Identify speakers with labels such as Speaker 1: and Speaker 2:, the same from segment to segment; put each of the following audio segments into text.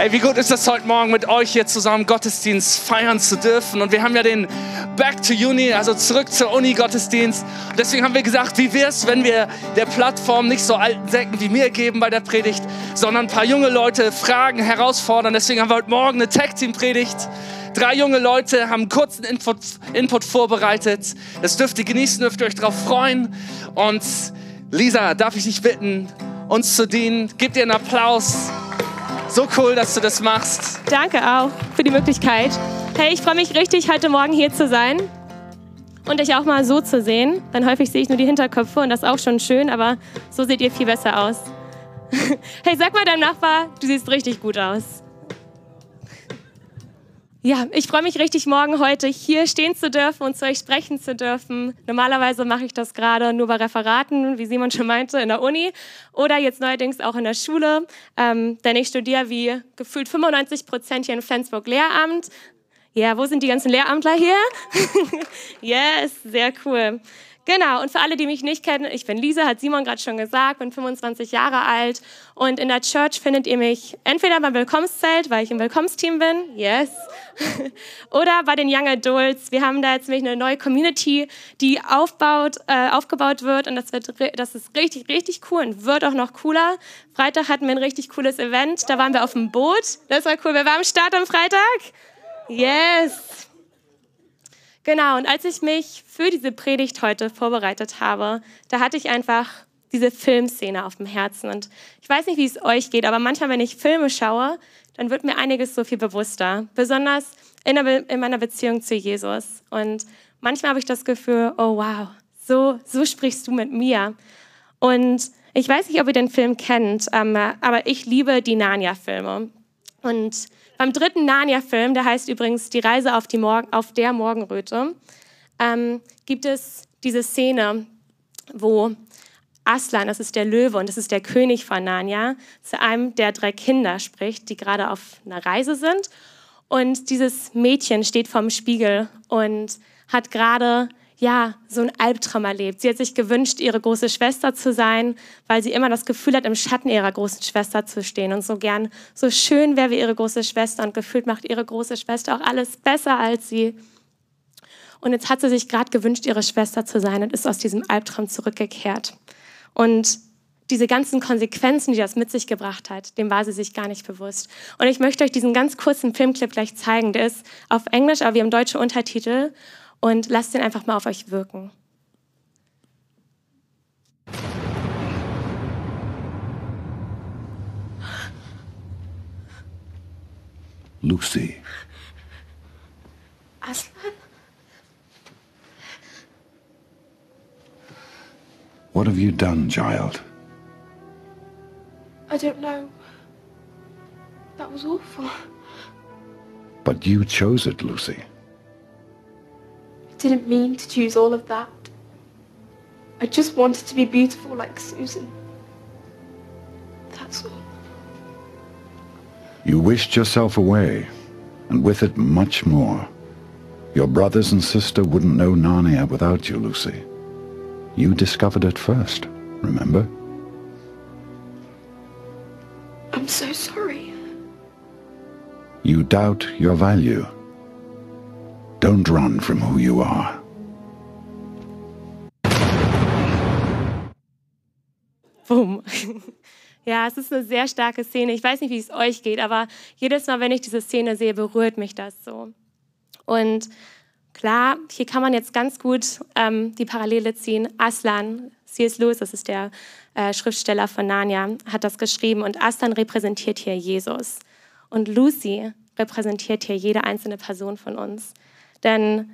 Speaker 1: Hey, wie gut ist es heute Morgen mit euch hier zusammen Gottesdienst feiern zu dürfen? Und wir haben ja den Back to Uni, also zurück zur Uni Gottesdienst. Und deswegen haben wir gesagt, wie wär's, wenn wir der Plattform nicht so alten Säcken wie mir geben bei der Predigt, sondern ein paar junge Leute fragen, herausfordern. Deswegen haben wir heute Morgen eine Tag Team Predigt. Drei junge Leute haben einen kurzen Input, Input vorbereitet. Das dürft ihr genießen, dürft ihr euch darauf freuen. Und Lisa, darf ich dich bitten, uns zu dienen? Gebt ihr einen Applaus. So cool, dass du das machst.
Speaker 2: Danke auch für die Möglichkeit. Hey, ich freue mich richtig, heute Morgen hier zu sein und euch auch mal so zu sehen. Denn häufig sehe ich nur die Hinterköpfe und das ist auch schon schön, aber so seht ihr viel besser aus. Hey, sag mal deinem Nachbar, du siehst richtig gut aus. Ja, ich freue mich richtig, morgen heute hier stehen zu dürfen und zu euch sprechen zu dürfen. Normalerweise mache ich das gerade nur bei Referaten, wie Simon schon meinte, in der Uni oder jetzt neuerdings auch in der Schule, ähm, denn ich studiere wie gefühlt 95 Prozent hier in Flensburg Lehramt. Ja, wo sind die ganzen Lehramtler hier? yes, sehr cool. Genau, und für alle, die mich nicht kennen, ich bin Lisa, hat Simon gerade schon gesagt, bin 25 Jahre alt und in der Church findet ihr mich entweder beim Willkommenszelt, weil ich im Willkommensteam bin, yes, oder bei den Young Adults. Wir haben da jetzt nämlich eine neue Community, die aufbaut, äh, aufgebaut wird und das, wird, das ist richtig, richtig cool und wird auch noch cooler. Freitag hatten wir ein richtig cooles Event, da waren wir auf dem Boot, das war cool. Wer war am Start am Freitag? Yes. Genau, und als ich mich für diese Predigt heute vorbereitet habe, da hatte ich einfach diese Filmszene auf dem Herzen. Und ich weiß nicht, wie es euch geht, aber manchmal, wenn ich Filme schaue, dann wird mir einiges so viel bewusster. Besonders in, in meiner Beziehung zu Jesus. Und manchmal habe ich das Gefühl, oh wow, so, so sprichst du mit mir. Und ich weiß nicht, ob ihr den Film kennt, ähm, aber ich liebe die Narnia-Filme. Und beim dritten Narnia-Film, der heißt übrigens Die Reise auf, die Morgen, auf der Morgenröte, ähm, gibt es diese Szene, wo Aslan, das ist der Löwe und das ist der König von Narnia, zu einem der drei Kinder spricht, die gerade auf einer Reise sind. Und dieses Mädchen steht vorm Spiegel und hat gerade ja, so ein Albtraum erlebt. Sie hat sich gewünscht, ihre große Schwester zu sein, weil sie immer das Gefühl hat, im Schatten ihrer großen Schwester zu stehen und so gern, so schön wäre wie ihre große Schwester und gefühlt macht ihre große Schwester auch alles besser als sie. Und jetzt hat sie sich gerade gewünscht, ihre Schwester zu sein und ist aus diesem Albtraum zurückgekehrt. Und diese ganzen Konsequenzen, die das mit sich gebracht hat, dem war sie sich gar nicht bewusst. Und ich möchte euch diesen ganz kurzen Filmclip gleich zeigen. Der ist auf Englisch, aber wir haben deutsche Untertitel und lasst den einfach mal auf euch wirken.
Speaker 3: Lucy.
Speaker 2: Aslan?
Speaker 3: What have you done, child?
Speaker 4: I don't know. That was awful.
Speaker 3: But you chose it, Lucy
Speaker 4: didn't mean to choose all of that. I just wanted to be beautiful like Susan. That's all.
Speaker 3: You wished yourself away, and with it much more. Your brothers and sister wouldn't know Narnia without you, Lucy. You discovered it first, remember?
Speaker 4: I'm so sorry.
Speaker 3: You doubt your value. Don't run from who you are.
Speaker 2: Boom. Ja, es ist eine sehr starke Szene. Ich weiß nicht, wie es euch geht, aber jedes Mal, wenn ich diese Szene sehe, berührt mich das so. Und klar, hier kann man jetzt ganz gut ähm, die Parallele ziehen. Aslan, C.S. Lewis, das ist der äh, Schriftsteller von Narnia, hat das geschrieben. Und Aslan repräsentiert hier Jesus. Und Lucy repräsentiert hier jede einzelne Person von uns. Denn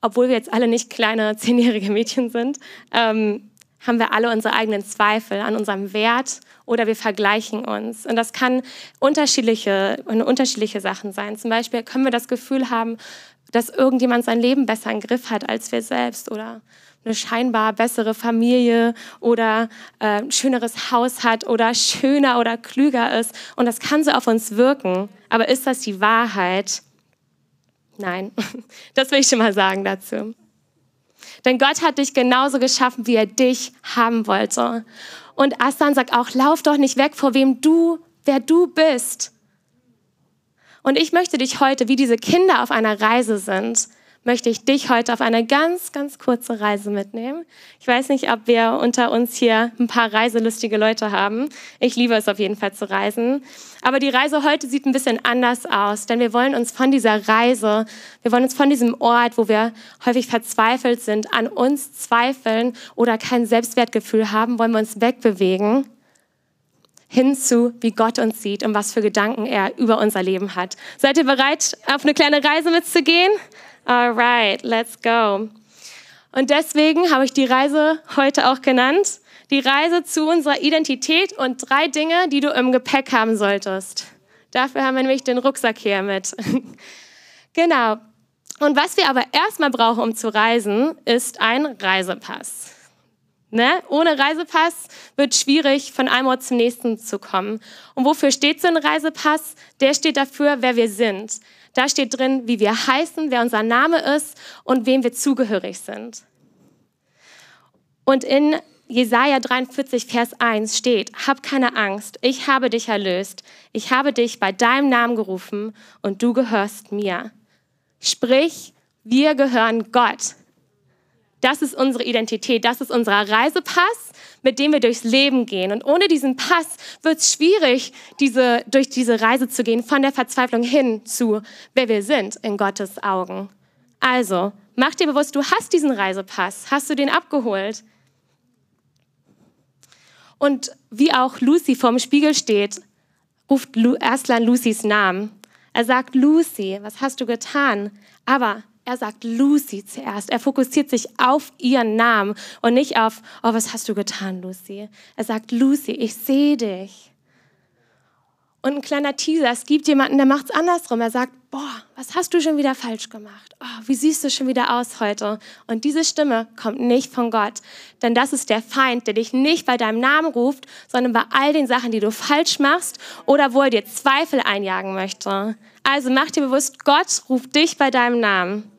Speaker 2: obwohl wir jetzt alle nicht kleine zehnjährige Mädchen sind, ähm, haben wir alle unsere eigenen Zweifel an unserem Wert oder wir vergleichen uns. Und das kann unterschiedliche, unterschiedliche Sachen sein. Zum Beispiel können wir das Gefühl haben, dass irgendjemand sein Leben besser im Griff hat als wir selbst oder eine scheinbar bessere Familie oder äh, ein schöneres Haus hat oder schöner oder klüger ist. Und das kann so auf uns wirken. Aber ist das die Wahrheit? Nein, das will ich schon mal sagen dazu. Denn Gott hat dich genauso geschaffen, wie er dich haben wollte. Und Aslan sagt auch, lauf doch nicht weg vor wem du, wer du bist. Und ich möchte dich heute, wie diese Kinder auf einer Reise sind, möchte ich dich heute auf eine ganz, ganz kurze Reise mitnehmen. Ich weiß nicht, ob wir unter uns hier ein paar reiselustige Leute haben. Ich liebe es auf jeden Fall zu reisen. Aber die Reise heute sieht ein bisschen anders aus, denn wir wollen uns von dieser Reise, wir wollen uns von diesem Ort, wo wir häufig verzweifelt sind, an uns zweifeln oder kein Selbstwertgefühl haben, wollen wir uns wegbewegen hinzu, wie Gott uns sieht und was für Gedanken er über unser Leben hat. Seid ihr bereit, auf eine kleine Reise mitzugehen? Alright, let's go. Und deswegen habe ich die Reise heute auch genannt. Die Reise zu unserer Identität und drei Dinge, die du im Gepäck haben solltest. Dafür haben wir nämlich den Rucksack hier mit. genau. Und was wir aber erstmal brauchen, um zu reisen, ist ein Reisepass. Ne? Ohne Reisepass wird schwierig, von einem Ort zum nächsten zu kommen. Und wofür steht so ein Reisepass? Der steht dafür, wer wir sind. Da steht drin, wie wir heißen, wer unser Name ist und wem wir zugehörig sind. Und in Jesaja 43, Vers 1 steht: Hab keine Angst, ich habe dich erlöst. Ich habe dich bei deinem Namen gerufen und du gehörst mir. Sprich, wir gehören Gott. Das ist unsere Identität, das ist unser Reisepass, mit dem wir durchs Leben gehen. Und ohne diesen Pass wird es schwierig, diese, durch diese Reise zu gehen, von der Verzweiflung hin zu, wer wir sind in Gottes Augen. Also, mach dir bewusst, du hast diesen Reisepass. Hast du den abgeholt? Und wie auch Lucy vorm Spiegel steht, ruft Erstland Lucys Namen. Er sagt, Lucy, was hast du getan? Aber er sagt Lucy zuerst. Er fokussiert sich auf ihren Namen und nicht auf, oh, was hast du getan, Lucy? Er sagt, Lucy, ich sehe dich. Und ein kleiner Teaser, es gibt jemanden, der macht es andersrum. Er sagt, boah, was hast du schon wieder falsch gemacht? Oh, wie siehst du schon wieder aus heute? Und diese Stimme kommt nicht von Gott. Denn das ist der Feind, der dich nicht bei deinem Namen ruft, sondern bei all den Sachen, die du falsch machst oder wo er dir Zweifel einjagen möchte. Also mach dir bewusst, Gott ruft dich bei deinem Namen.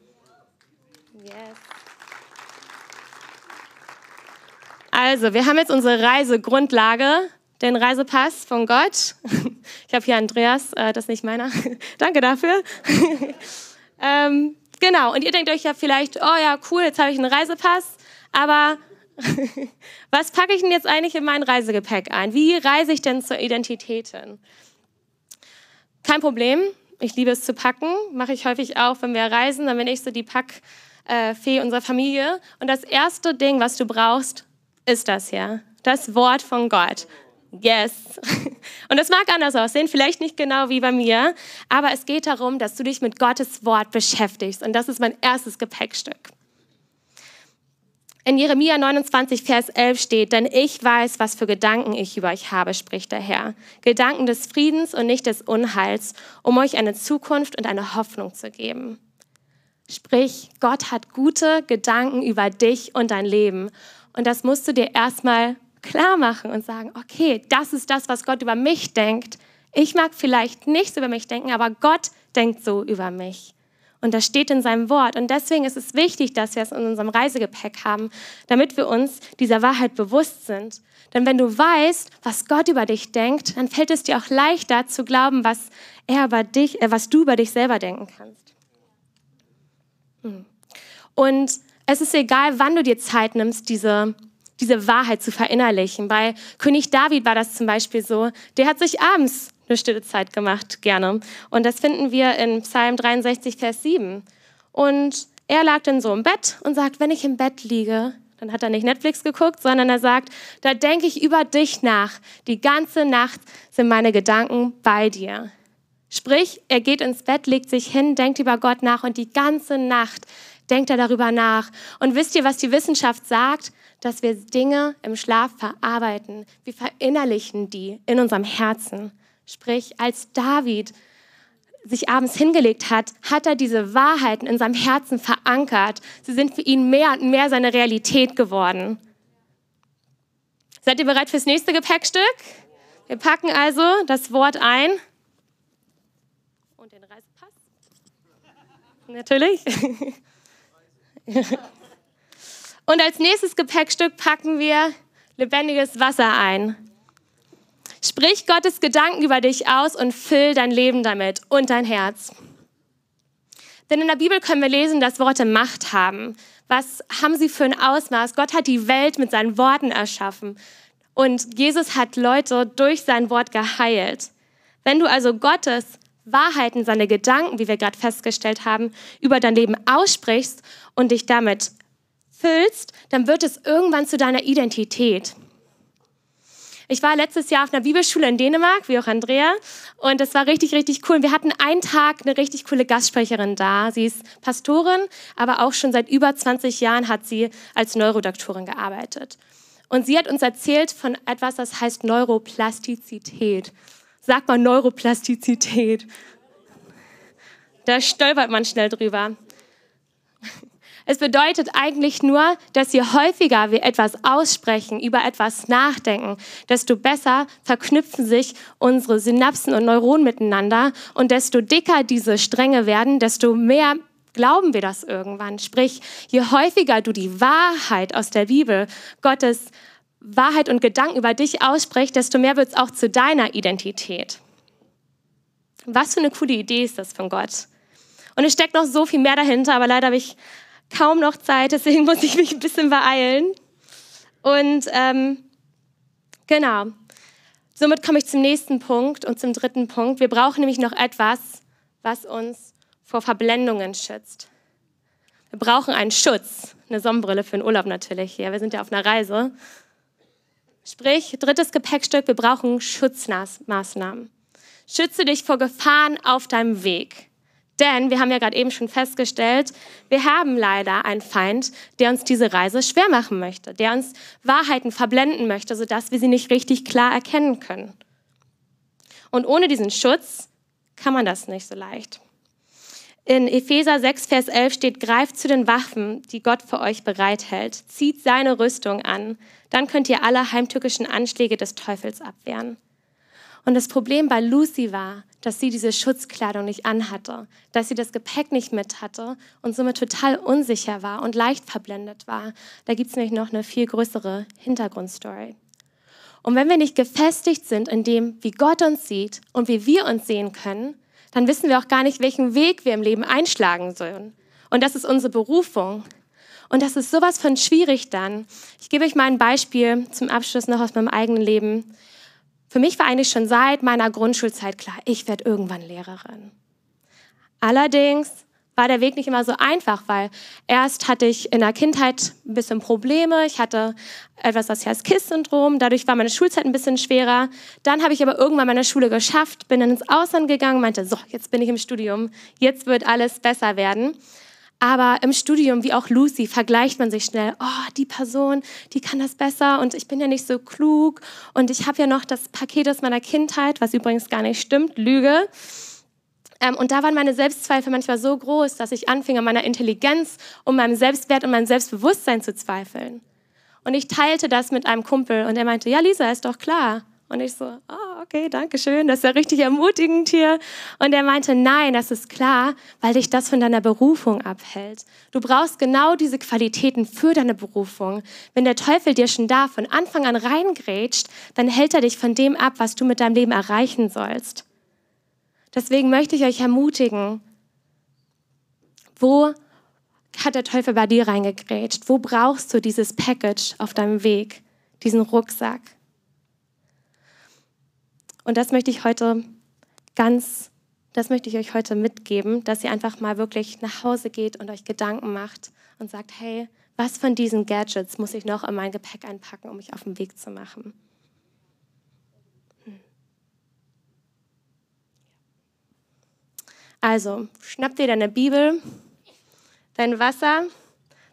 Speaker 2: Also, wir haben jetzt unsere Reisegrundlage, den Reisepass von Gott. Ich habe hier Andreas, äh, das ist nicht meiner. Danke dafür. ähm, genau, und ihr denkt euch ja vielleicht, oh ja, cool, jetzt habe ich einen Reisepass, aber was packe ich denn jetzt eigentlich in mein Reisegepäck ein? Wie reise ich denn zur Identität hin? Kein Problem, ich liebe es zu packen, mache ich häufig auch, wenn wir reisen, dann bin ich so die Packfee unserer Familie. Und das erste Ding, was du brauchst, ist das hier. Das Wort von Gott. Yes. Und es mag anders aussehen, vielleicht nicht genau wie bei mir, aber es geht darum, dass du dich mit Gottes Wort beschäftigst. Und das ist mein erstes Gepäckstück. In Jeremia 29, Vers 11 steht, denn ich weiß, was für Gedanken ich über euch habe, spricht der Herr. Gedanken des Friedens und nicht des Unheils, um euch eine Zukunft und eine Hoffnung zu geben. Sprich, Gott hat gute Gedanken über dich und dein Leben. Und das musst du dir erstmal klar machen und sagen, okay, das ist das, was Gott über mich denkt. Ich mag vielleicht nichts über mich denken, aber Gott denkt so über mich. Und das steht in seinem Wort. Und deswegen ist es wichtig, dass wir es in unserem Reisegepäck haben, damit wir uns dieser Wahrheit bewusst sind. Denn wenn du weißt, was Gott über dich denkt, dann fällt es dir auch leichter zu glauben, was er über dich, äh, was du über dich selber denken kannst. Hm. Und es ist egal, wann du dir Zeit nimmst, diese, diese Wahrheit zu verinnerlichen. Bei König David war das zum Beispiel so. Der hat sich abends eine stille Zeit gemacht, gerne. Und das finden wir in Psalm 63, Vers 7. Und er lag dann so im Bett und sagt, wenn ich im Bett liege, dann hat er nicht Netflix geguckt, sondern er sagt, da denke ich über dich nach. Die ganze Nacht sind meine Gedanken bei dir. Sprich, er geht ins Bett, legt sich hin, denkt über Gott nach und die ganze Nacht denkt er darüber nach. Und wisst ihr, was die Wissenschaft sagt? Dass wir Dinge im Schlaf verarbeiten. Wir verinnerlichen die in unserem Herzen. Sprich, als David sich abends hingelegt hat, hat er diese Wahrheiten in seinem Herzen verankert. Sie sind für ihn mehr und mehr seine Realität geworden. Seid ihr bereit fürs nächste Gepäckstück? Wir packen also das Wort ein. Und den Reisepass. Natürlich. Und als nächstes Gepäckstück packen wir lebendiges Wasser ein. Sprich Gottes Gedanken über dich aus und füll dein Leben damit und dein Herz. Denn in der Bibel können wir lesen, dass Worte Macht haben. Was haben sie für ein Ausmaß? Gott hat die Welt mit seinen Worten erschaffen. Und Jesus hat Leute durch sein Wort geheilt. Wenn du also Gottes Wahrheiten, seine Gedanken, wie wir gerade festgestellt haben, über dein Leben aussprichst und dich damit füllst, dann wird es irgendwann zu deiner Identität. Ich war letztes Jahr auf einer Bibelschule in Dänemark, wie auch Andrea, und es war richtig, richtig cool. Wir hatten einen Tag eine richtig coole Gastsprecherin da. Sie ist Pastorin, aber auch schon seit über 20 Jahren hat sie als Neurodoktorin gearbeitet. Und sie hat uns erzählt von etwas, das heißt Neuroplastizität. Sag mal Neuroplastizität. Da stolpert man schnell drüber. Es bedeutet eigentlich nur, dass je häufiger wir etwas aussprechen, über etwas nachdenken, desto besser verknüpfen sich unsere Synapsen und Neuronen miteinander und desto dicker diese Stränge werden, desto mehr glauben wir das irgendwann. Sprich, je häufiger du die Wahrheit aus der Bibel, Gottes Wahrheit und Gedanken über dich aussprichst, desto mehr wird es auch zu deiner Identität. Was für eine coole Idee ist das von Gott? Und es steckt noch so viel mehr dahinter, aber leider habe ich kaum noch Zeit, deswegen muss ich mich ein bisschen beeilen. Und ähm, genau, somit komme ich zum nächsten Punkt und zum dritten Punkt. Wir brauchen nämlich noch etwas, was uns vor Verblendungen schützt. Wir brauchen einen Schutz, eine Sonnenbrille für den Urlaub natürlich. Ja, wir sind ja auf einer Reise. Sprich, drittes Gepäckstück, wir brauchen Schutzmaßnahmen. Schütze dich vor Gefahren auf deinem Weg. Denn wir haben ja gerade eben schon festgestellt, wir haben leider einen Feind, der uns diese Reise schwer machen möchte, der uns Wahrheiten verblenden möchte, sodass wir sie nicht richtig klar erkennen können. Und ohne diesen Schutz kann man das nicht so leicht. In Epheser 6, Vers 11 steht, greift zu den Waffen, die Gott für euch bereithält, zieht seine Rüstung an, dann könnt ihr alle heimtückischen Anschläge des Teufels abwehren. Und das Problem bei Lucy war, dass sie diese Schutzkleidung nicht anhatte, dass sie das Gepäck nicht mit hatte und somit total unsicher war und leicht verblendet war. Da gibt es nämlich noch eine viel größere Hintergrundstory. Und wenn wir nicht gefestigt sind in dem, wie Gott uns sieht und wie wir uns sehen können, dann wissen wir auch gar nicht, welchen Weg wir im Leben einschlagen sollen. Und das ist unsere Berufung. Und das ist sowas von schwierig dann. Ich gebe euch mal ein Beispiel zum Abschluss noch aus meinem eigenen Leben. Für mich war eigentlich schon seit meiner Grundschulzeit klar, ich werde irgendwann Lehrerin. Allerdings war der Weg nicht immer so einfach, weil erst hatte ich in der Kindheit ein bisschen Probleme. Ich hatte etwas, das heißt KISS-Syndrom. Dadurch war meine Schulzeit ein bisschen schwerer. Dann habe ich aber irgendwann meine Schule geschafft, bin dann ins Ausland gegangen, meinte, so, jetzt bin ich im Studium, jetzt wird alles besser werden. Aber im Studium, wie auch Lucy, vergleicht man sich schnell. Oh, die Person, die kann das besser und ich bin ja nicht so klug und ich habe ja noch das Paket aus meiner Kindheit, was übrigens gar nicht stimmt, Lüge. Ähm, und da waren meine Selbstzweifel manchmal so groß, dass ich anfing, an meiner Intelligenz und meinem Selbstwert und meinem Selbstbewusstsein zu zweifeln. Und ich teilte das mit einem Kumpel und er meinte, ja, Lisa, ist doch klar. Und ich so, oh, okay, danke schön, das ist ja richtig ermutigend hier. Und er meinte, nein, das ist klar, weil dich das von deiner Berufung abhält. Du brauchst genau diese Qualitäten für deine Berufung. Wenn der Teufel dir schon da von Anfang an reingrätscht, dann hält er dich von dem ab, was du mit deinem Leben erreichen sollst. Deswegen möchte ich euch ermutigen, wo hat der Teufel bei dir reingegrätscht? Wo brauchst du dieses Package auf deinem Weg, diesen Rucksack? Und das möchte ich heute ganz, das möchte ich euch heute mitgeben, dass ihr einfach mal wirklich nach Hause geht und euch Gedanken macht und sagt, hey, was von diesen Gadgets muss ich noch in mein Gepäck einpacken, um mich auf den Weg zu machen? Also, schnapp dir deine Bibel, dein Wasser,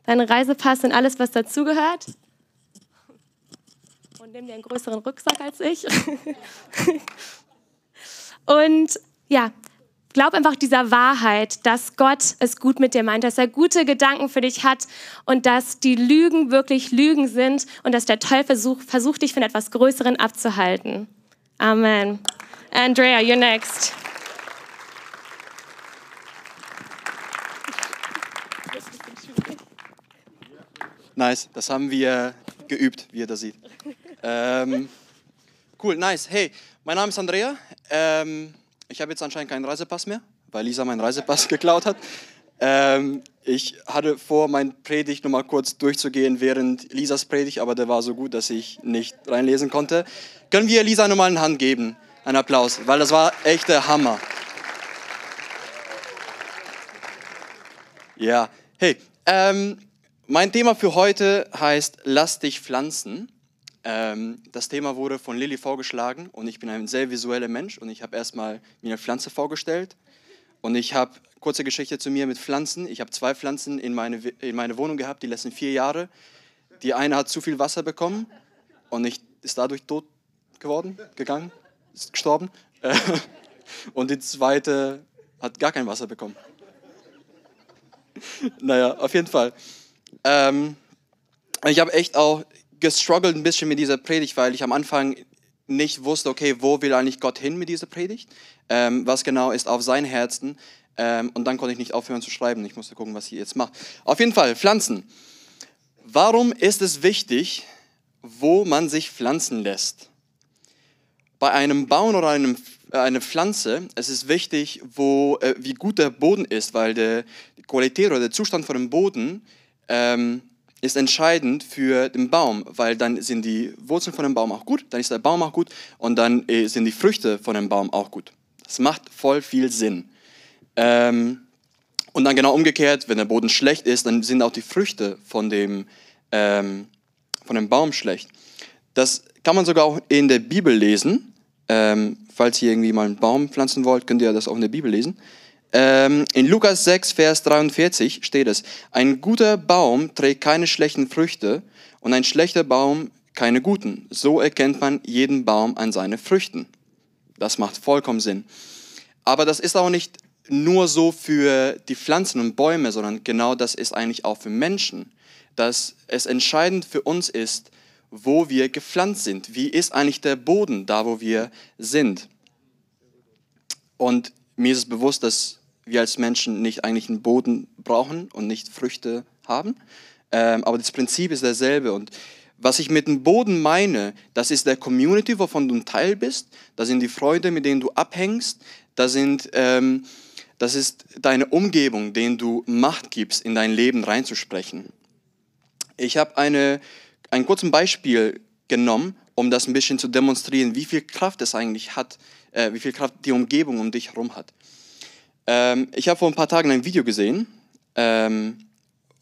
Speaker 2: deinen Reisepass und alles, was dazugehört und nimm dir einen größeren Rucksack als ich. und ja, glaub einfach dieser Wahrheit, dass Gott es gut mit dir meint, dass er gute Gedanken für dich hat und dass die Lügen wirklich Lügen sind und dass der Teufel versucht, versucht dich von etwas Größeren abzuhalten. Amen. Andrea, you're next.
Speaker 5: Nice, das haben wir geübt, wie ihr das seht. Ähm, Cool, nice. Hey, mein Name ist Andrea. Ähm, ich habe jetzt anscheinend keinen Reisepass mehr, weil Lisa meinen Reisepass geklaut hat. Ähm, ich hatte vor, mein Predigt nochmal kurz durchzugehen während Lisas Predigt, aber der war so gut, dass ich nicht reinlesen konnte. Können wir Lisa nochmal eine Hand geben? Einen Applaus, weil das war echt der Hammer. Ja, hey, ähm, mein Thema für heute heißt Lass dich pflanzen. Ähm, das Thema wurde von Lilly vorgeschlagen und ich bin ein sehr visueller Mensch und ich habe erstmal mir eine Pflanze vorgestellt und ich habe kurze Geschichte zu mir mit Pflanzen. Ich habe zwei Pflanzen in meine, in meine Wohnung gehabt, die letzten vier Jahre. Die eine hat zu viel Wasser bekommen und ich, ist dadurch tot geworden, gegangen, ist gestorben. und die zweite hat gar kein Wasser bekommen. naja, auf jeden Fall. Ähm, ich habe echt auch gestruggelt ein bisschen mit dieser Predigt, weil ich am Anfang nicht wusste, okay, wo will eigentlich Gott hin mit dieser Predigt? Ähm, was genau ist auf sein Herzen? Ähm, und dann konnte ich nicht aufhören zu schreiben. Ich musste gucken, was ich jetzt mache. Auf jeden Fall, Pflanzen. Warum ist es wichtig, wo man sich pflanzen lässt? Bei einem Baum oder einem, äh, eine Pflanze, es ist wichtig, wo, äh, wie gut der Boden ist, weil der, die Qualität oder der Zustand von dem Boden ähm, ist entscheidend für den Baum, weil dann sind die Wurzeln von dem Baum auch gut, dann ist der Baum auch gut und dann äh, sind die Früchte von dem Baum auch gut. Das macht voll viel Sinn. Ähm, und dann genau umgekehrt, wenn der Boden schlecht ist, dann sind auch die Früchte von dem, ähm, von dem Baum schlecht. Das kann man sogar auch in der Bibel lesen. Ähm, falls ihr irgendwie mal einen Baum pflanzen wollt, könnt ihr das auch in der Bibel lesen. Ähm, in Lukas 6, Vers 43 steht es, ein guter Baum trägt keine schlechten Früchte und ein schlechter Baum keine guten. So erkennt man jeden Baum an seinen Früchten. Das macht vollkommen Sinn. Aber das ist auch nicht nur so für die Pflanzen und Bäume, sondern genau das ist eigentlich auch für Menschen, dass es entscheidend für uns ist, wo wir gepflanzt sind. Wie ist eigentlich der Boden da, wo wir sind? Und mir ist es bewusst, dass wir als Menschen nicht eigentlich einen Boden brauchen und nicht Früchte haben. Ähm, aber das Prinzip ist dasselbe. Und was ich mit dem Boden meine, das ist der Community, wovon du ein Teil bist. Das sind die Freunde, mit denen du abhängst. Das, sind, ähm, das ist deine Umgebung, denen du Macht gibst, in dein Leben reinzusprechen. Ich habe eine, ein kurzes Beispiel genommen, um das ein bisschen zu demonstrieren, wie viel Kraft es eigentlich hat, äh, wie viel Kraft die Umgebung um dich herum hat. Ähm, ich habe vor ein paar Tagen ein Video gesehen, ähm,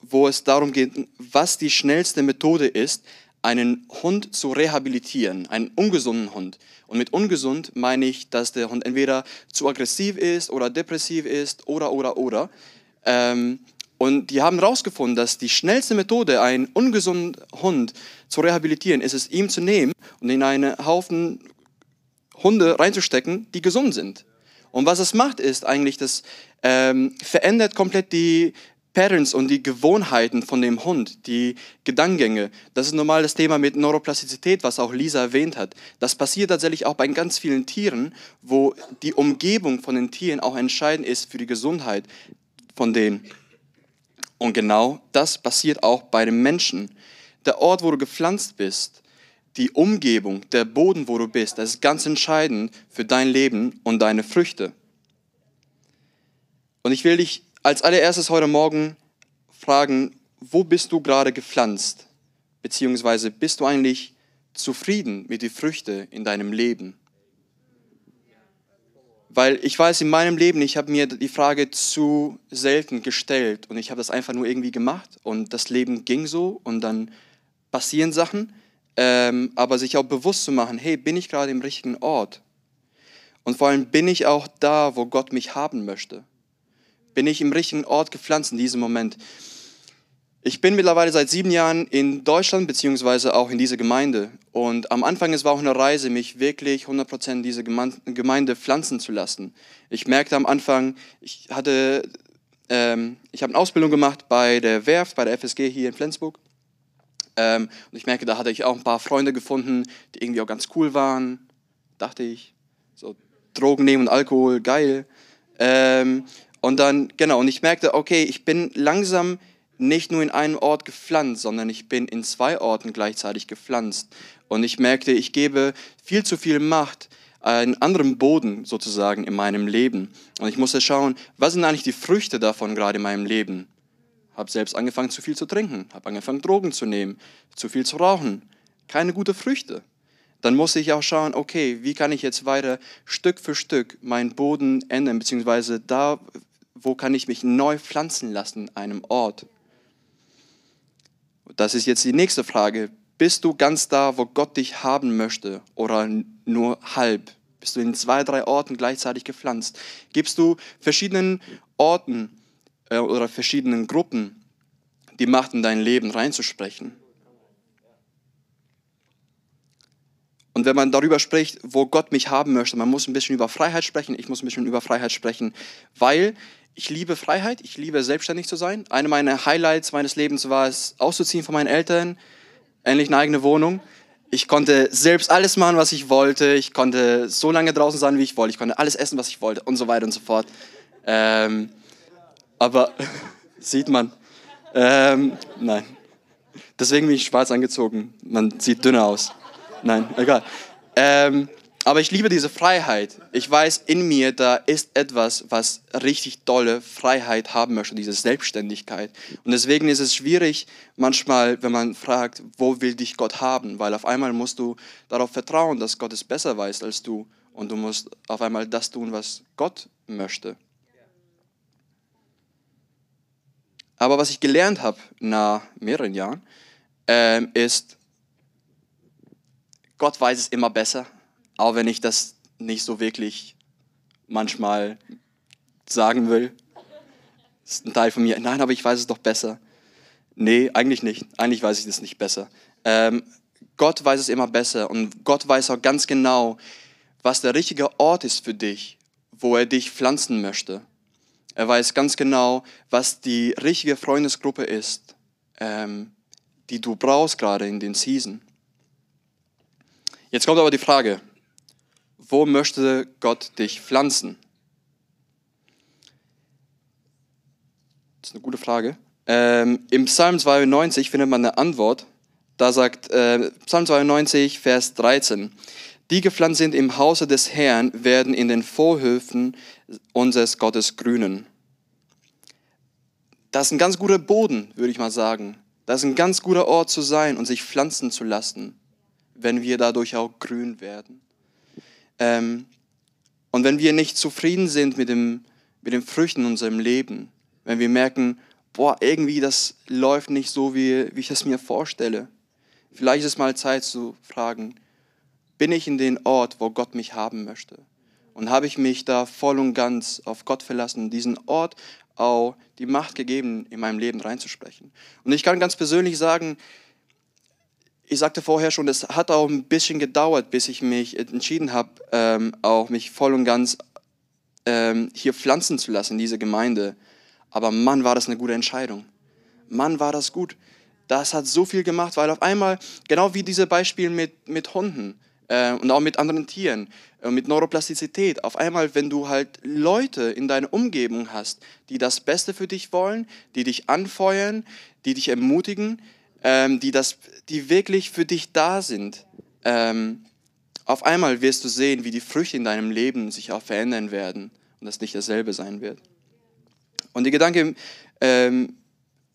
Speaker 5: wo es darum geht, was die schnellste Methode ist, einen Hund zu rehabilitieren, einen ungesunden Hund. Und mit ungesund meine ich, dass der Hund entweder zu aggressiv ist oder depressiv ist oder, oder, oder. Ähm, und die haben herausgefunden, dass die schnellste Methode, einen ungesunden Hund zu rehabilitieren, ist es, ihm zu nehmen und in einen Haufen Hunde reinzustecken, die gesund sind. Und was es macht, ist eigentlich, das ähm, verändert komplett die Patterns und die Gewohnheiten von dem Hund, die Gedankengänge. Das ist normal das Thema mit Neuroplastizität, was auch Lisa erwähnt hat. Das passiert tatsächlich auch bei ganz vielen Tieren, wo die Umgebung von den Tieren auch entscheidend ist für die Gesundheit von denen. Und genau das passiert auch bei den Menschen. Der Ort, wo du gepflanzt bist, die Umgebung, der Boden, wo du bist, das ist ganz entscheidend für dein Leben und deine Früchte. Und ich will dich als allererstes heute Morgen fragen, wo bist du gerade gepflanzt? Beziehungsweise bist du eigentlich zufrieden mit den Früchten in deinem Leben? Weil ich weiß, in meinem Leben, ich habe mir die Frage zu selten gestellt und ich habe das einfach nur irgendwie gemacht und das Leben ging so und dann passieren Sachen ähm, aber sich auch bewusst zu machen, hey, bin ich gerade im richtigen Ort? Und vor allem bin ich auch da, wo Gott mich haben möchte? Bin ich im richtigen Ort gepflanzt in diesem Moment? Ich bin mittlerweile seit sieben Jahren in Deutschland, beziehungsweise auch in dieser Gemeinde. Und am Anfang, es war auch eine Reise, mich wirklich 100% in diese Gemeinde pflanzen zu lassen. Ich merkte am Anfang, ich hatte, ähm, ich habe eine Ausbildung gemacht bei der Werft, bei der FSG hier in Flensburg. Ähm, und ich merke, da hatte ich auch ein paar Freunde gefunden, die irgendwie auch ganz cool waren, dachte ich. So Drogen nehmen und Alkohol, geil. Ähm, und dann, genau, und ich merkte, okay, ich bin langsam nicht nur in einem Ort gepflanzt, sondern ich bin in zwei Orten gleichzeitig gepflanzt. Und ich merkte, ich gebe viel zu viel Macht einen anderen Boden sozusagen in meinem Leben. Und ich musste schauen, was sind eigentlich die Früchte davon gerade in meinem Leben? Habe selbst angefangen, zu viel zu trinken, habe angefangen, Drogen zu nehmen, zu viel zu rauchen. Keine guten Früchte. Dann musste ich auch schauen, okay, wie kann ich jetzt weiter Stück für Stück meinen Boden ändern, beziehungsweise da, wo kann ich mich neu pflanzen lassen, einem Ort. Das ist jetzt die nächste Frage. Bist du ganz da, wo Gott dich haben möchte oder nur halb? Bist du in zwei, drei Orten gleichzeitig gepflanzt? Gibst du verschiedenen Orten äh, oder verschiedenen Gruppen die Macht in dein Leben reinzusprechen? Und wenn man darüber spricht, wo Gott mich haben möchte, man muss ein bisschen über Freiheit sprechen, ich muss ein bisschen über Freiheit sprechen, weil ich liebe Freiheit, ich liebe selbstständig zu sein. Eine meiner Highlights meines Lebens war es, auszuziehen von meinen Eltern, endlich eine eigene Wohnung. Ich konnte selbst alles machen, was ich wollte. Ich konnte so lange draußen sein, wie ich wollte. Ich konnte alles essen, was ich wollte und so weiter und so fort. Ähm, aber sieht man. Ähm, nein. Deswegen bin ich schwarz angezogen. Man sieht dünner aus. Nein, egal. Ähm, aber ich liebe diese Freiheit. Ich weiß, in mir, da ist etwas, was richtig tolle Freiheit haben möchte, diese Selbstständigkeit. Und deswegen ist es schwierig manchmal, wenn man fragt, wo will dich Gott haben? Weil auf einmal musst du darauf vertrauen, dass Gott es besser weiß als du. Und du musst auf einmal das tun, was Gott möchte. Aber was ich gelernt habe nach mehreren Jahren, äh, ist, Gott weiß es immer besser auch wenn ich das nicht so wirklich manchmal sagen will. Das ist ein Teil von mir. Nein, aber ich weiß es doch besser. Nee, eigentlich nicht. Eigentlich weiß ich das nicht besser. Ähm, Gott weiß es immer besser und Gott weiß auch ganz genau, was der richtige Ort ist für dich, wo er dich pflanzen möchte. Er weiß ganz genau, was die richtige Freundesgruppe ist, ähm, die du brauchst gerade in den Season. Jetzt kommt aber die Frage, wo möchte Gott dich pflanzen? Das ist eine gute Frage. Ähm, Im Psalm 92 findet man eine Antwort. Da sagt äh, Psalm 92, Vers 13, die gepflanzt sind im Hause des Herrn, werden in den Vorhöfen unseres Gottes grünen. Das ist ein ganz guter Boden, würde ich mal sagen. Das ist ein ganz guter Ort zu sein und sich pflanzen zu lassen, wenn wir dadurch auch grün werden. Ähm, und wenn wir nicht zufrieden sind mit, dem, mit den Früchten in unserem Leben, wenn wir merken, boah, irgendwie das läuft nicht so, wie, wie ich es mir vorstelle, vielleicht ist es mal Zeit zu fragen, bin ich in den Ort, wo Gott mich haben möchte? Und habe ich mich da voll und ganz auf Gott verlassen, diesen Ort auch die Macht gegeben, in meinem Leben reinzusprechen? Und ich kann ganz persönlich sagen, ich sagte vorher schon, es hat auch ein bisschen gedauert, bis ich mich entschieden habe, ähm, auch mich voll und ganz ähm, hier pflanzen zu lassen diese Gemeinde. Aber Mann, war das eine gute Entscheidung. Mann, war das gut. Das hat so viel gemacht, weil auf einmal, genau wie diese Beispiele mit, mit Hunden äh, und auch mit anderen Tieren, äh, mit Neuroplastizität, auf einmal, wenn du halt Leute in deiner Umgebung hast, die das Beste für dich wollen, die dich anfeuern, die dich ermutigen, ähm, die, das, die wirklich für dich da sind. Ähm, auf einmal wirst du sehen, wie die Früchte in deinem Leben sich auch verändern werden und das nicht dasselbe sein wird. Und der Gedanke, ähm,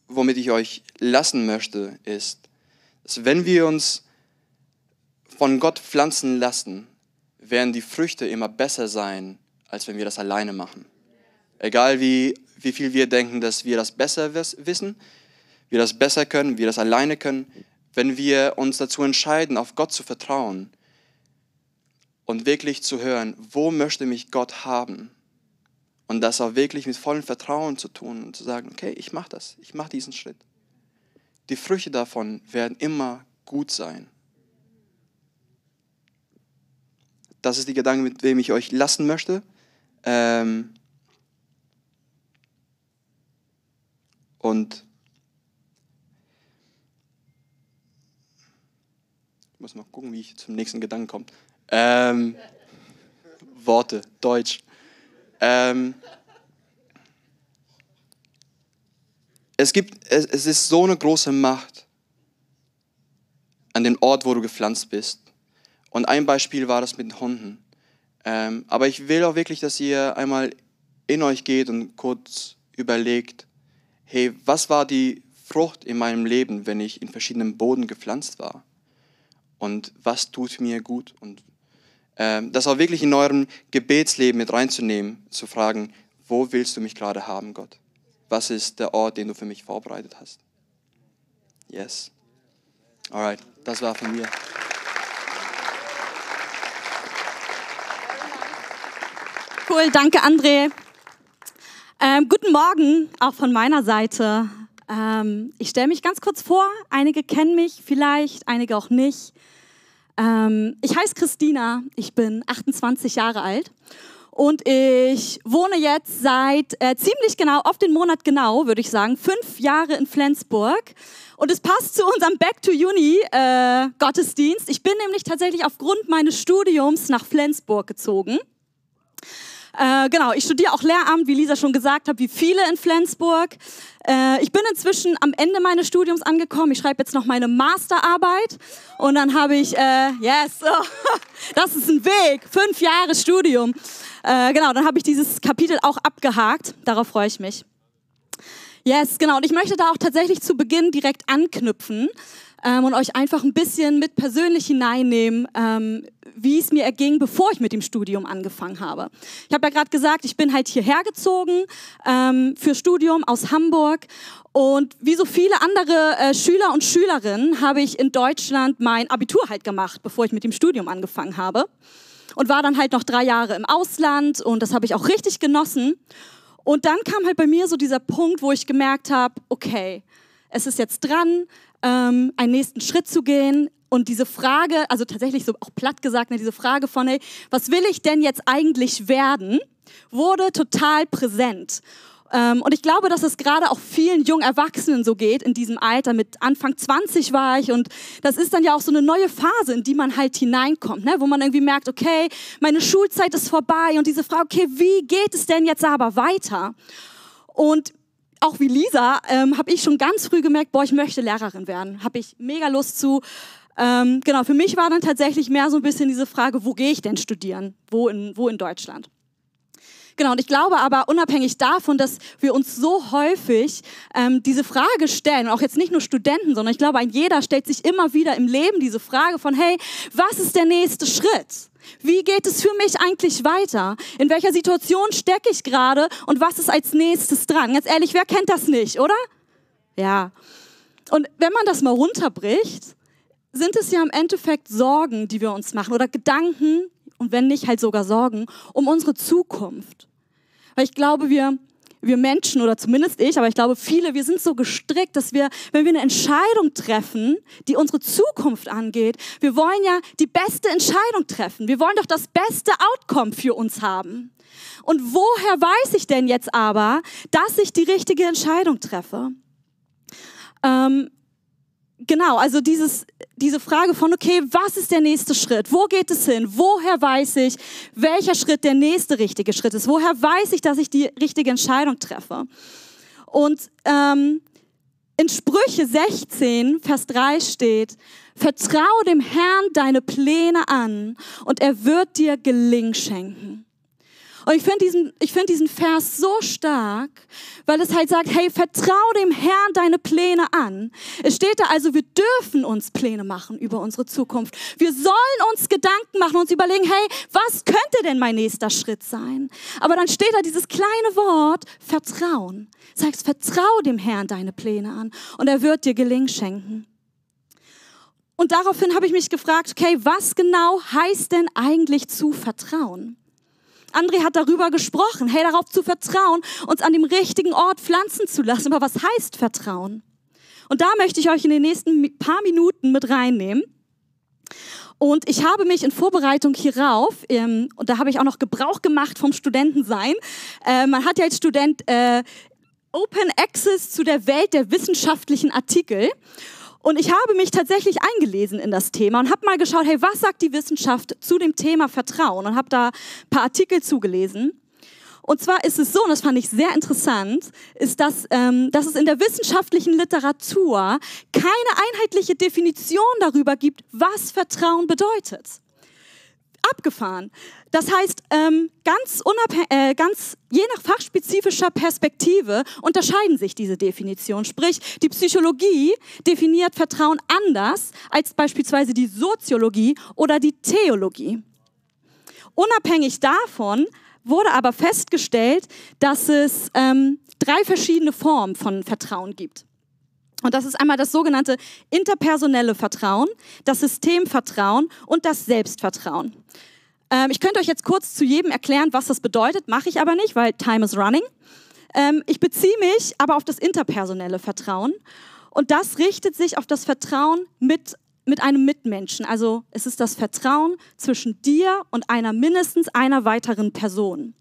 Speaker 5: womit ich euch lassen möchte, ist, dass wenn wir uns von Gott pflanzen lassen, werden die Früchte immer besser sein, als wenn wir das alleine machen. Egal wie, wie viel wir denken, dass wir das besser wissen, wir das besser können, wir das alleine können, wenn wir uns dazu entscheiden, auf Gott zu vertrauen und wirklich zu hören, wo möchte mich Gott haben und das auch wirklich mit vollem Vertrauen zu tun und zu sagen, okay, ich mache das, ich mache diesen Schritt. Die Früchte davon werden immer gut sein. Das ist die Gedanke, mit dem ich euch lassen möchte. Ähm und Ich muss mal gucken, wie ich zum nächsten Gedanken komme. Ähm, Worte, Deutsch. Ähm, es gibt, es, es ist so eine große Macht an dem Ort, wo du gepflanzt bist. Und ein Beispiel war das mit den Hunden. Ähm, aber ich will auch wirklich, dass ihr einmal in euch geht und kurz überlegt, hey, was war die Frucht in meinem Leben, wenn ich in verschiedenen Boden gepflanzt war? Und was tut mir gut? Und ähm, das auch wirklich in eurem Gebetsleben mit reinzunehmen, zu fragen, wo willst du mich gerade haben, Gott? Was ist der Ort, den du für mich vorbereitet hast? Yes. Alright, das war von mir.
Speaker 6: Cool, danke André. Ähm, guten Morgen auch von meiner Seite. Ähm, ich stelle mich ganz kurz vor. Einige kennen mich vielleicht, einige auch nicht. Ähm, ich heiße Christina, ich bin 28 Jahre alt und ich wohne jetzt seit äh, ziemlich genau, auf den Monat genau, würde ich sagen, fünf Jahre in Flensburg. Und es passt zu unserem Back to Uni äh, Gottesdienst. Ich bin nämlich tatsächlich aufgrund meines Studiums nach Flensburg gezogen. Äh, genau, ich studiere auch Lehramt, wie Lisa schon gesagt hat, wie viele in Flensburg. Äh, ich bin inzwischen am Ende meines Studiums angekommen. Ich schreibe jetzt noch meine Masterarbeit und dann habe ich, äh, yes, oh, das ist ein Weg, fünf Jahre Studium. Äh, genau, dann habe ich dieses Kapitel auch abgehakt. Darauf freue ich mich. Yes, genau. Und ich möchte da auch tatsächlich zu Beginn direkt anknüpfen ähm, und euch einfach ein bisschen mit persönlich hineinnehmen, ähm, wie es mir erging, bevor ich mit dem Studium angefangen habe. Ich habe ja gerade gesagt, ich bin halt hierher gezogen ähm, für Studium aus Hamburg und wie so viele andere äh, Schüler und Schülerinnen habe ich in Deutschland mein Abitur halt gemacht, bevor ich mit dem Studium angefangen habe und war dann halt noch drei Jahre im Ausland und das habe ich auch richtig genossen. Und dann kam halt bei mir so dieser Punkt, wo ich gemerkt habe, okay, es ist jetzt dran, ähm, einen nächsten Schritt zu gehen. Und diese Frage, also tatsächlich so auch platt gesagt, ne, diese Frage von, hey, was will ich denn jetzt eigentlich werden, wurde total präsent. Ähm, und ich glaube, dass es gerade auch vielen jungen Erwachsenen so geht in diesem Alter. Mit Anfang 20 war ich und das ist dann ja auch so eine neue Phase, in die man halt hineinkommt, ne? wo man irgendwie merkt, okay, meine Schulzeit ist vorbei und diese Frage, okay, wie geht es denn jetzt aber weiter? Und auch wie Lisa ähm, habe ich schon ganz früh gemerkt, boah, ich möchte Lehrerin werden. Habe ich mega Lust zu. Ähm, genau, für mich war dann tatsächlich mehr so ein bisschen diese Frage, wo gehe ich denn studieren? Wo in, wo in Deutschland? Genau, und ich glaube aber unabhängig davon, dass wir uns so häufig ähm, diese Frage stellen, auch jetzt nicht nur Studenten, sondern ich glaube, ein jeder stellt sich immer wieder im Leben diese Frage von, hey, was ist der nächste Schritt? Wie geht es für mich eigentlich weiter? In welcher Situation stecke ich gerade und was ist als nächstes dran? Ganz ehrlich, wer kennt das nicht, oder? Ja. Und wenn man das mal runterbricht, sind es ja im Endeffekt Sorgen, die wir uns machen oder Gedanken und wenn nicht halt sogar Sorgen um unsere Zukunft. Weil ich glaube, wir wir Menschen oder zumindest ich, aber ich glaube viele, wir sind so gestrickt, dass wir, wenn wir eine Entscheidung treffen, die unsere Zukunft angeht, wir wollen ja die beste Entscheidung treffen. Wir wollen doch das beste Outcome für uns haben. Und woher weiß ich denn jetzt aber, dass ich die richtige Entscheidung treffe? Ähm, genau, also dieses, diese Frage von, okay, was ist der nächste Schritt? Wo geht es hin? Woher weiß ich, welcher Schritt der nächste richtige Schritt ist? Woher weiß ich, dass ich die richtige Entscheidung treffe? Und ähm, in Sprüche 16, Vers 3 steht, vertraue dem Herrn deine Pläne an und er wird dir Gelingen schenken. Und ich finde diesen, ich finde diesen Vers so stark, weil es halt sagt, hey, vertrau dem Herrn deine Pläne an. Es steht da also, wir dürfen uns Pläne machen über unsere Zukunft. Wir sollen uns Gedanken machen, uns überlegen, hey, was könnte denn mein nächster Schritt sein? Aber dann steht da dieses kleine Wort, Vertrauen. Sagst, vertrau dem Herrn deine Pläne an und er wird dir Gelingen schenken. Und daraufhin habe ich mich gefragt, okay, was genau heißt denn eigentlich zu vertrauen? André hat darüber gesprochen, hey, darauf zu vertrauen, uns an dem richtigen Ort pflanzen zu lassen. Aber was heißt Vertrauen? Und da möchte ich euch in den nächsten paar Minuten mit reinnehmen. Und ich habe mich in Vorbereitung hierauf, ähm, und da habe ich auch noch Gebrauch gemacht vom Studentensein. Äh, man hat ja als Student äh, Open Access zu der Welt der wissenschaftlichen Artikel. Und ich habe mich tatsächlich eingelesen in das Thema und habe mal geschaut, hey, was sagt die Wissenschaft zu dem Thema Vertrauen? Und habe da ein paar Artikel zugelesen. Und zwar ist es so, und das fand ich sehr interessant, ist, dass, ähm, dass es in der wissenschaftlichen Literatur keine einheitliche Definition darüber gibt, was Vertrauen bedeutet. Abgefahren. Das heißt, ähm, ganz, äh, ganz je nach fachspezifischer Perspektive unterscheiden sich diese Definitionen. Sprich, die Psychologie definiert Vertrauen anders als beispielsweise die Soziologie oder die Theologie. Unabhängig davon wurde aber festgestellt, dass es ähm, drei verschiedene Formen von Vertrauen gibt. Und das ist einmal das sogenannte interpersonelle Vertrauen, das Systemvertrauen und das Selbstvertrauen. Ähm, ich könnte euch jetzt kurz zu jedem erklären, was das bedeutet, mache ich aber nicht, weil time is running. Ähm, ich beziehe mich aber auf das interpersonelle Vertrauen. Und das richtet sich auf das Vertrauen mit mit einem Mitmenschen. Also es ist das Vertrauen zwischen dir und einer mindestens einer weiteren Person.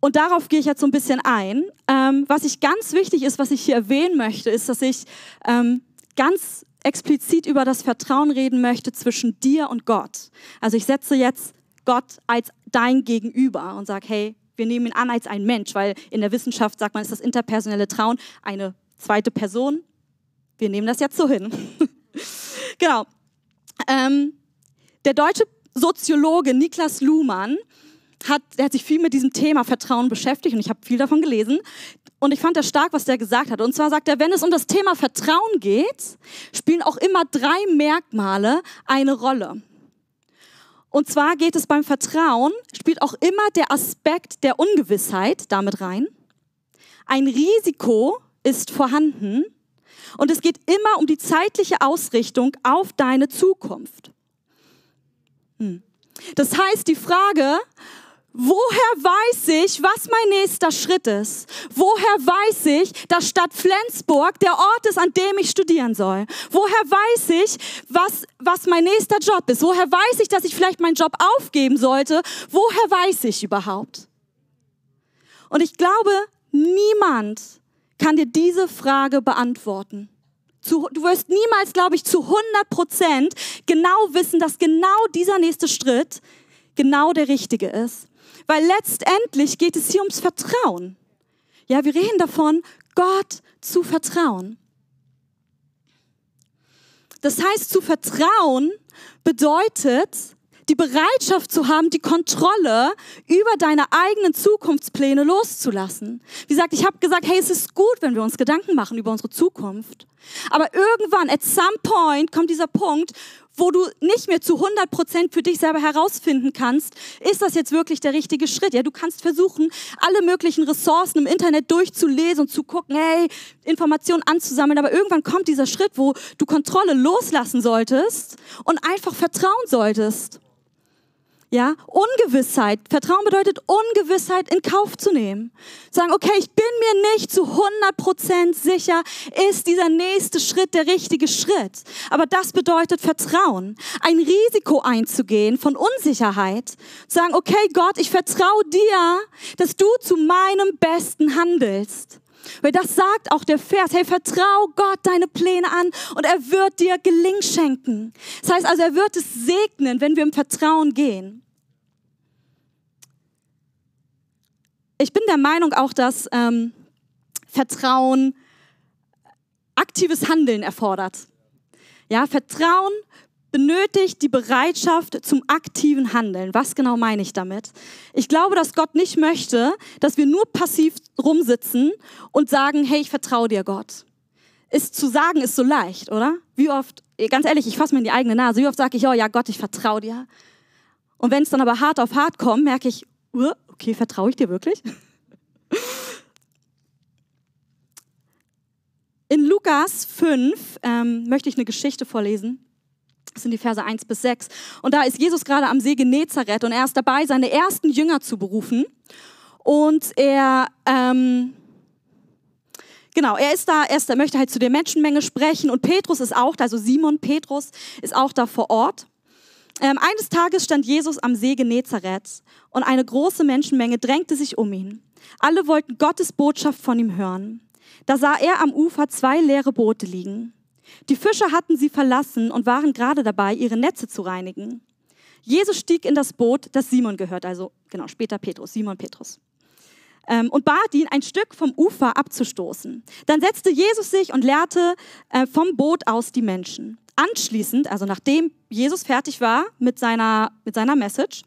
Speaker 6: Und darauf gehe ich jetzt so ein bisschen ein. Ähm, was ich ganz wichtig ist, was ich hier erwähnen möchte, ist, dass ich ähm, ganz explizit über das Vertrauen reden möchte zwischen dir und Gott. Also ich setze jetzt Gott als dein Gegenüber und sage, hey, wir nehmen ihn an als ein Mensch, weil in der Wissenschaft sagt man, ist das interpersonelle Trauen eine zweite Person. Wir nehmen das jetzt so hin. Genau. Ähm, der deutsche Soziologe Niklas Luhmann hat, der hat sich viel mit diesem Thema Vertrauen beschäftigt und ich habe viel davon gelesen. Und ich fand das stark, was der gesagt hat. Und zwar sagt er, wenn es um das Thema Vertrauen geht, spielen auch immer drei Merkmale eine Rolle. Und zwar geht es beim Vertrauen, spielt auch immer der Aspekt der Ungewissheit damit rein. Ein Risiko ist vorhanden und es geht immer um die zeitliche Ausrichtung auf deine Zukunft. Hm. Das heißt, die Frage, woher weiß ich, was mein nächster Schritt ist? Woher weiß ich, dass Stadt Flensburg der Ort ist, an dem ich studieren soll? Woher weiß ich, was, was mein nächster Job ist? Woher weiß ich, dass ich vielleicht meinen Job aufgeben sollte? Woher weiß ich überhaupt? Und ich glaube, niemand kann dir diese Frage beantworten. Zu, du wirst niemals, glaube ich, zu 100 Prozent genau wissen, dass genau dieser nächste Schritt genau der richtige ist. Weil letztendlich geht es hier ums Vertrauen. Ja, wir reden davon, Gott zu vertrauen. Das heißt, zu vertrauen bedeutet, die Bereitschaft zu haben, die Kontrolle über deine eigenen Zukunftspläne loszulassen. Wie gesagt, ich habe gesagt, hey, es ist gut, wenn wir uns Gedanken machen über unsere Zukunft. Aber irgendwann, at some point, kommt dieser Punkt, wo du nicht mehr zu 100 Prozent für dich selber herausfinden kannst, ist das jetzt wirklich der richtige Schritt? Ja, du kannst versuchen, alle möglichen Ressourcen im Internet durchzulesen und zu gucken, hey, Informationen anzusammeln, aber irgendwann kommt dieser Schritt, wo du Kontrolle loslassen solltest und einfach vertrauen solltest. Ja, Ungewissheit. Vertrauen bedeutet Ungewissheit in Kauf zu nehmen. Sagen, okay, ich bin mir nicht zu 100% sicher, ist dieser nächste Schritt der richtige Schritt. Aber das bedeutet Vertrauen. Ein Risiko einzugehen von Unsicherheit. Sagen, okay, Gott, ich vertraue dir, dass du zu meinem Besten handelst. Weil das sagt auch der Vers, hey, vertrau Gott deine Pläne an und er wird dir Gelingen schenken. Das heißt also, er wird es segnen, wenn wir im Vertrauen gehen. Ich bin der Meinung auch, dass ähm, Vertrauen aktives Handeln erfordert. Ja, Vertrauen benötigt die Bereitschaft zum aktiven Handeln. Was genau meine ich damit? Ich glaube, dass Gott nicht möchte, dass wir nur passiv rumsitzen und sagen, hey, ich vertraue dir, Gott. Ist zu sagen ist so leicht, oder? Wie oft, ganz ehrlich, ich fasse mir in die eigene Nase, wie oft sage ich, oh ja, Gott, ich vertraue dir. Und wenn es dann aber hart auf hart kommt, merke ich, uh, okay, vertraue ich dir wirklich? In Lukas 5 ähm, möchte ich eine Geschichte vorlesen. Das sind die Verse 1 bis 6. Und da ist Jesus gerade am See Genezareth und er ist dabei, seine ersten Jünger zu berufen. Und er, ähm, genau, er ist da, er, ist, er möchte halt zu der Menschenmenge sprechen und Petrus ist auch da, also Simon Petrus ist auch da vor Ort. Ähm, eines Tages stand Jesus am See Genezareth und eine große Menschenmenge drängte sich um ihn. Alle wollten Gottes Botschaft von ihm hören. Da sah er am Ufer zwei leere Boote liegen. Die Fischer hatten sie verlassen und waren gerade dabei, ihre Netze zu reinigen. Jesus stieg in das Boot, das Simon gehört, also genau, später Petrus, Simon Petrus. ähm, und bat ihn, ein Stück vom Ufer abzustoßen. Dann setzte Jesus sich und lehrte äh, vom Boot aus die Menschen. Anschließend, also nachdem Jesus fertig war mit seiner, mit seiner Message,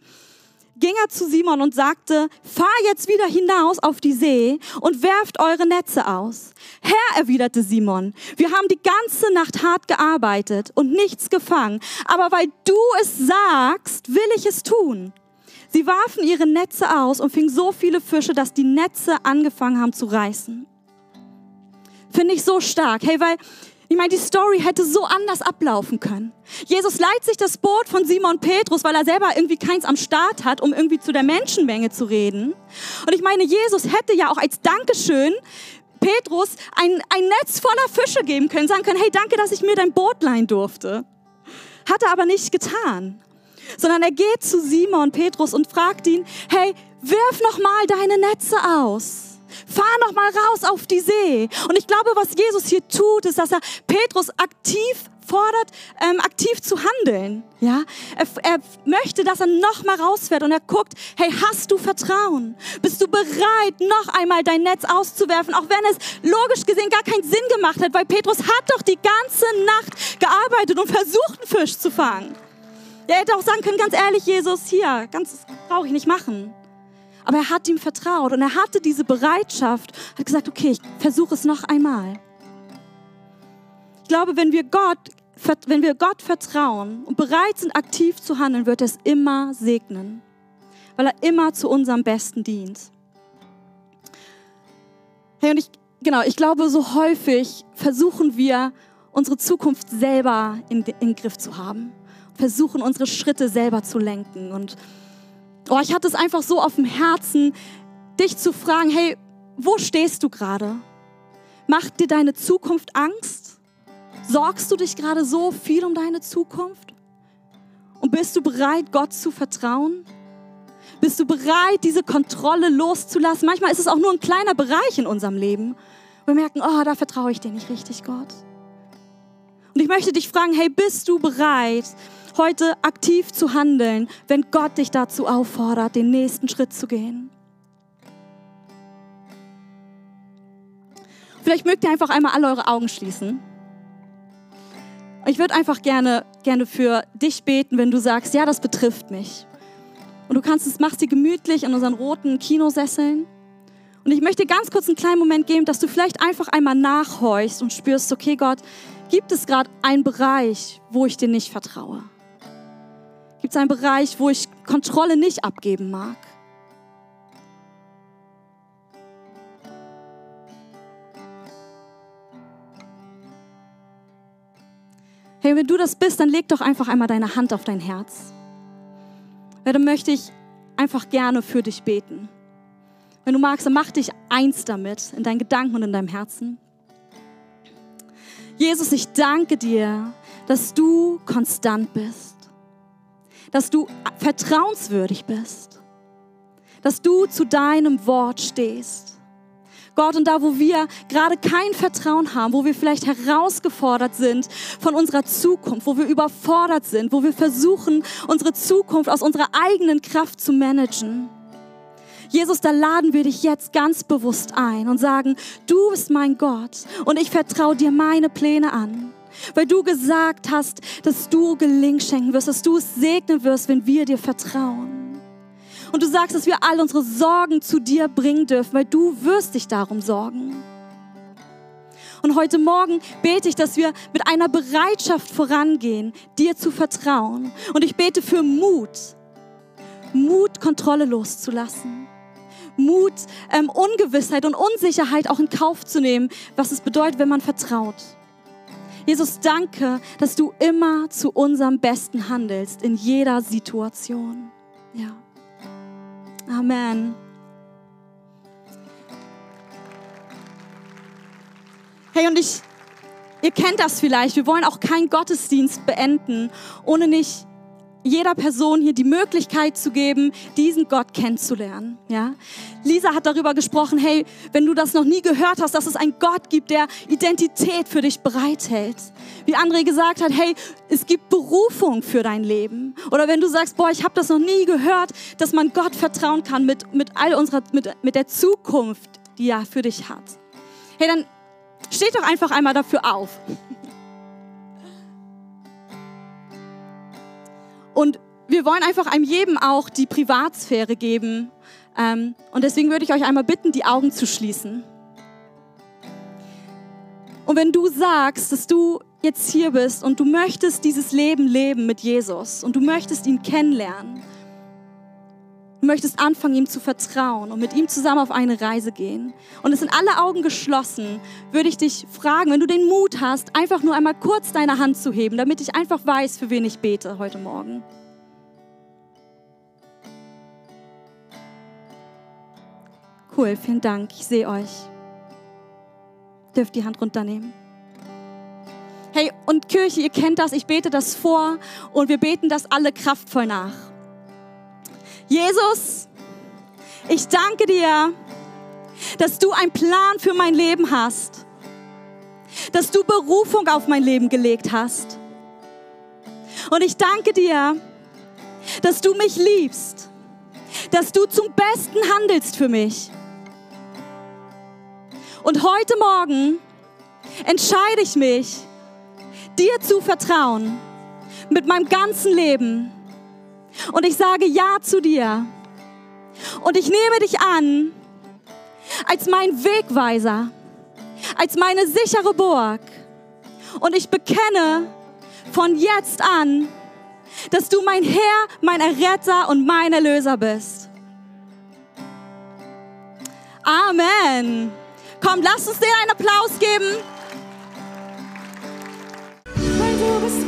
Speaker 6: ging er zu Simon und sagte, fahr jetzt wieder hinaus auf die See und werft eure Netze aus. Herr, erwiderte Simon, wir haben die ganze Nacht hart gearbeitet und nichts gefangen, aber weil du es sagst, will ich es tun. Sie warfen ihre Netze aus und fingen so viele Fische, dass die Netze angefangen haben zu reißen. Finde ich so stark. Hey, weil ich meine, die Story hätte so anders ablaufen können. Jesus leiht sich das Boot von Simon Petrus, weil er selber irgendwie keins am Start hat, um irgendwie zu der Menschenmenge zu reden. Und ich meine, Jesus hätte ja auch als Dankeschön Petrus ein, ein Netz voller Fische geben können, sagen können, hey, danke, dass ich mir dein Boot leihen durfte. Hat er aber nicht getan. Sondern er geht zu Simon Petrus und fragt ihn, hey, wirf noch mal deine Netze aus. Fahr noch mal raus auf die See. Und ich glaube, was Jesus hier tut, ist, dass er Petrus aktiv fordert, ähm, aktiv zu handeln. Ja, er, er möchte, dass er noch mal rausfährt und er guckt, hey, hast du Vertrauen? Bist du bereit, noch einmal dein Netz auszuwerfen, auch wenn es logisch gesehen gar keinen Sinn gemacht hat, weil Petrus hat doch die ganze Nacht gearbeitet und versucht, einen Fisch zu fangen. Er hätte auch sagen können, ganz ehrlich, Jesus, hier, ganz brauche ich nicht machen. Aber er hat ihm vertraut und er hatte diese Bereitschaft, hat gesagt, okay, ich versuche es noch einmal. Ich glaube, wenn wir Gott, wenn wir Gott vertrauen und bereit sind, aktiv zu handeln, wird er es immer segnen, weil er immer zu unserem Besten dient. Hey, und ich, genau, ich glaube, so häufig versuchen wir, unsere Zukunft selber in, den Griff zu haben, versuchen, unsere Schritte selber zu lenken und Oh, ich hatte es einfach so auf dem Herzen, dich zu fragen, hey, wo stehst du gerade? Macht dir deine Zukunft Angst? Sorgst du dich gerade so viel um deine Zukunft? Und bist du bereit, Gott zu vertrauen? Bist du bereit, diese Kontrolle loszulassen? Manchmal ist es auch nur ein kleiner Bereich in unserem Leben. Wir merken, oh, da vertraue ich dir nicht richtig, Gott. Und ich möchte dich fragen, hey, bist du bereit, heute aktiv zu handeln, wenn Gott dich dazu auffordert, den nächsten Schritt zu gehen. Vielleicht mögt ihr einfach einmal alle eure Augen schließen. Ich würde einfach gerne, gerne für dich beten, wenn du sagst, ja, das betrifft mich. Und du kannst es, machst dir gemütlich in unseren roten Kinosesseln. Und ich möchte ganz kurz einen kleinen Moment geben, dass du vielleicht einfach einmal nachhorchst und spürst, okay, Gott, gibt es gerade einen Bereich, wo ich dir nicht vertraue? Gibt es einen Bereich, wo ich Kontrolle nicht abgeben mag? Hey, wenn du das bist, dann leg doch einfach einmal deine Hand auf dein Herz. Weil dann möchte ich einfach gerne für dich beten. Wenn du magst, dann mach dich eins damit, in deinen Gedanken und in deinem Herzen. Jesus, ich danke dir, dass du konstant bist dass du vertrauenswürdig bist, dass du zu deinem Wort stehst. Gott, und da, wo wir gerade kein Vertrauen haben, wo wir vielleicht herausgefordert sind von unserer Zukunft, wo wir überfordert sind, wo wir versuchen, unsere Zukunft aus unserer eigenen Kraft zu managen. Jesus, da laden wir dich jetzt ganz bewusst ein und sagen, du bist mein Gott und ich vertraue dir meine Pläne an weil du gesagt hast, dass du Gelingen schenken wirst, dass du es segnen wirst, wenn wir dir vertrauen. Und du sagst, dass wir all unsere Sorgen zu dir bringen dürfen, weil du wirst dich darum sorgen. Und heute Morgen bete ich, dass wir mit einer Bereitschaft vorangehen, dir zu vertrauen. Und ich bete für Mut. Mut, Kontrolle loszulassen. Mut, ähm, Ungewissheit und Unsicherheit auch in Kauf zu nehmen, was es bedeutet, wenn man vertraut. Jesus, danke, dass du immer zu unserem Besten handelst in jeder Situation. Ja. Amen. Hey, und ich, ihr kennt das vielleicht, wir wollen auch keinen Gottesdienst beenden, ohne nicht jeder Person hier die Möglichkeit zu geben, diesen Gott kennenzulernen. Ja? Lisa hat darüber gesprochen, hey, wenn du das noch nie gehört hast, dass es einen Gott gibt, der Identität für dich bereithält. wie André gesagt hat, hey, es gibt Berufung für dein Leben. Oder wenn du sagst, boah, ich habe das noch nie gehört, dass man Gott vertrauen kann mit, mit all unserer, mit, mit der Zukunft, die er für dich hat. Hey, dann steht doch einfach einmal dafür auf. Und wir wollen einfach einem jedem auch die Privatsphäre geben. Ähm, und deswegen würde ich euch einmal bitten, die Augen zu schließen. Und wenn du sagst, dass du jetzt hier bist und du möchtest dieses Leben leben mit Jesus und du möchtest ihn kennenlernen, du möchtest anfangen, ihm zu vertrauen und mit ihm zusammen auf eine Reise gehen und es sind alle Augen geschlossen, würde ich dich fragen, wenn du den Mut hast, einfach nur einmal kurz deine Hand zu heben, damit ich einfach weiß, für wen ich bete heute Morgen. Cool, vielen Dank. Ich sehe euch dürft die Hand runternehmen. Hey, und Kirche, ihr kennt das, ich bete das vor und wir beten das alle kraftvoll nach. Jesus, ich danke dir, dass du einen Plan für mein Leben hast, dass du Berufung auf mein Leben gelegt hast. Und ich danke dir, dass du mich liebst, dass du zum Besten handelst für mich. Und heute Morgen entscheide ich mich, dir zu vertrauen mit meinem ganzen Leben. Und ich sage Ja zu dir. Und ich nehme dich an als mein Wegweiser, als meine sichere Burg. Und ich bekenne von jetzt an, dass du mein Herr, mein Erretter und mein Erlöser bist. Amen. Komm, lass uns denen einen Applaus geben. Weil du bist